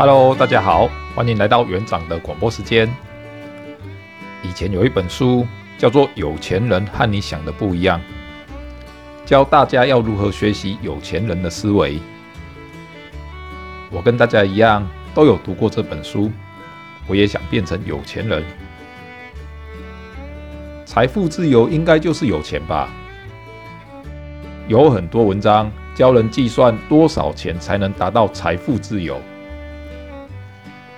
Hello，大家好，欢迎来到园长的广播时间。以前有一本书叫做《有钱人和你想的不一样》，教大家要如何学习有钱人的思维。我跟大家一样都有读过这本书，我也想变成有钱人。财富自由应该就是有钱吧？有很多文章教人计算多少钱才能达到财富自由。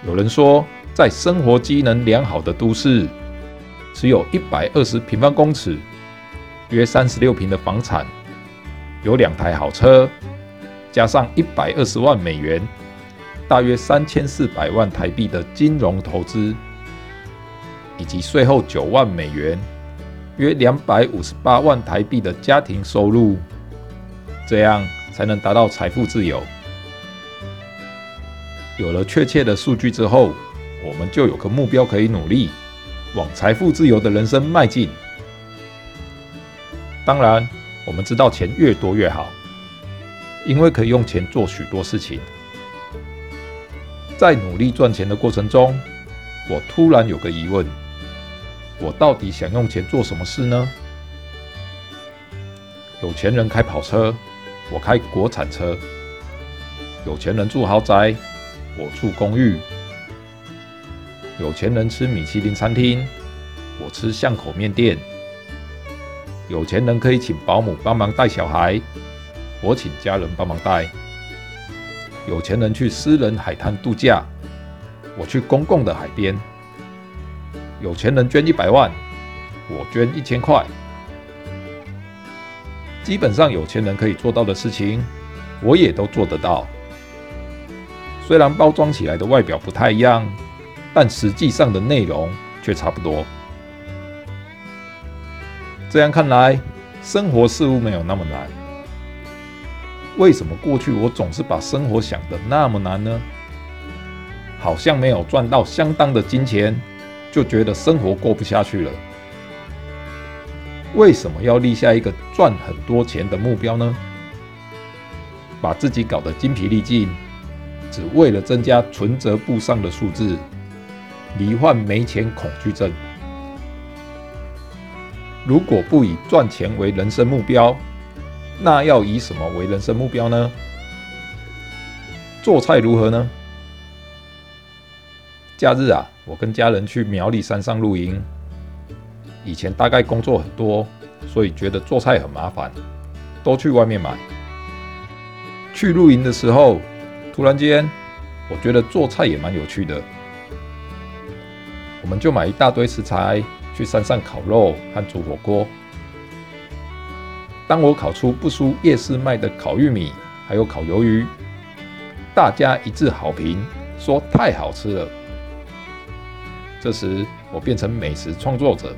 有人说，在生活机能良好的都市，持有一百二十平方公尺（约三十六坪）的房产，有两台好车，加上一百二十万美元（大约三千四百万台币）的金融投资，以及税后九万美元（约两百五十八万台币）的家庭收入，这样才能达到财富自由。有了确切的数据之后，我们就有个目标可以努力，往财富自由的人生迈进。当然，我们知道钱越多越好，因为可以用钱做许多事情。在努力赚钱的过程中，我突然有个疑问：我到底想用钱做什么事呢？有钱人开跑车，我开国产车；有钱人住豪宅。我住公寓，有钱人吃米其林餐厅，我吃巷口面店。有钱人可以请保姆帮忙带小孩，我请家人帮忙带。有钱人去私人海滩度假，我去公共的海边。有钱人捐一百万，我捐一千块。基本上有钱人可以做到的事情，我也都做得到。虽然包装起来的外表不太一样，但实际上的内容却差不多。这样看来，生活似乎没有那么难。为什么过去我总是把生活想得那么难呢？好像没有赚到相当的金钱，就觉得生活过不下去了。为什么要立下一个赚很多钱的目标呢？把自己搞得精疲力尽。只为了增加存折簿上的数字，罹患没钱恐惧症。如果不以赚钱为人生目标，那要以什么为人生目标呢？做菜如何呢？假日啊，我跟家人去苗栗山上露营。以前大概工作很多，所以觉得做菜很麻烦，都去外面买。去露营的时候。突然间，我觉得做菜也蛮有趣的。我们就买一大堆食材去山上烤肉和煮火锅。当我烤出不输夜市卖的烤玉米，还有烤鱿鱼，大家一致好评，说太好吃了。这时，我变成美食创作者，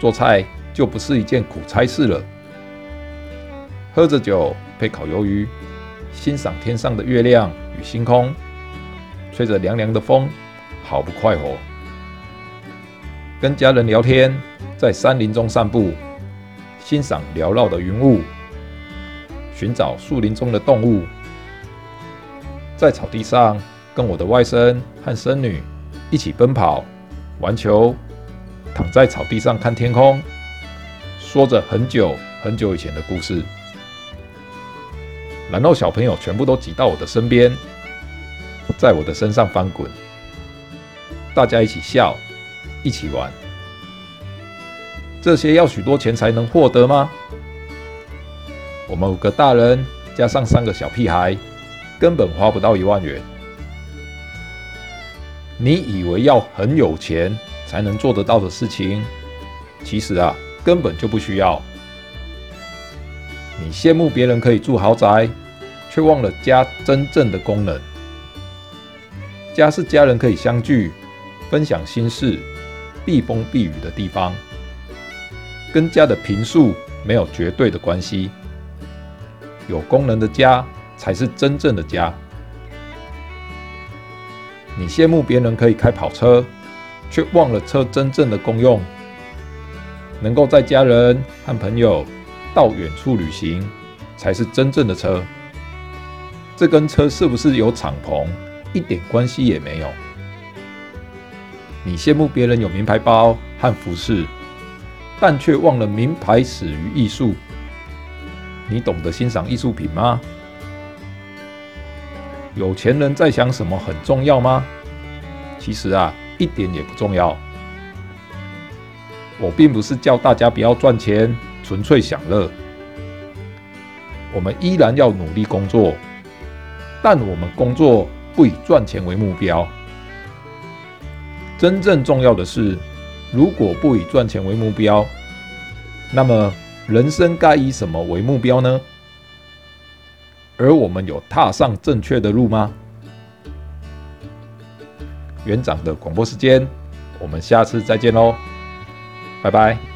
做菜就不是一件苦差事了。喝着酒配烤鱿鱼。欣赏天上的月亮与星空，吹着凉凉的风，好不快活。跟家人聊天，在山林中散步，欣赏缭绕的云雾，寻找树林中的动物。在草地上，跟我的外甥和孙女一起奔跑、玩球，躺在草地上看天空，说着很久很久以前的故事。然后小朋友全部都挤到我的身边，在我的身上翻滚，大家一起笑，一起玩。这些要许多钱才能获得吗？我们五个大人加上三个小屁孩，根本花不到一万元。你以为要很有钱才能做得到的事情，其实啊，根本就不需要。你羡慕别人可以住豪宅。却忘了家真正的功能。家是家人可以相聚、分享心事、避风避雨的地方，跟家的平数没有绝对的关系。有功能的家才是真正的家。你羡慕别人可以开跑车，却忘了车真正的功用。能够在家人和朋友到远处旅行，才是真正的车。这跟车是不是有敞篷、一点关系也没有。你羡慕别人有名牌包和服饰，但却忘了名牌始于艺术。你懂得欣赏艺术品吗？有钱人在想什么很重要吗？其实啊，一点也不重要。我并不是叫大家不要赚钱，纯粹享乐。我们依然要努力工作，但我们工作不以赚钱为目标。真正重要的是，如果不以赚钱为目标，那么人生该以什么为目标呢？而我们有踏上正确的路吗？园长的广播时间，我们下次再见喽，拜拜。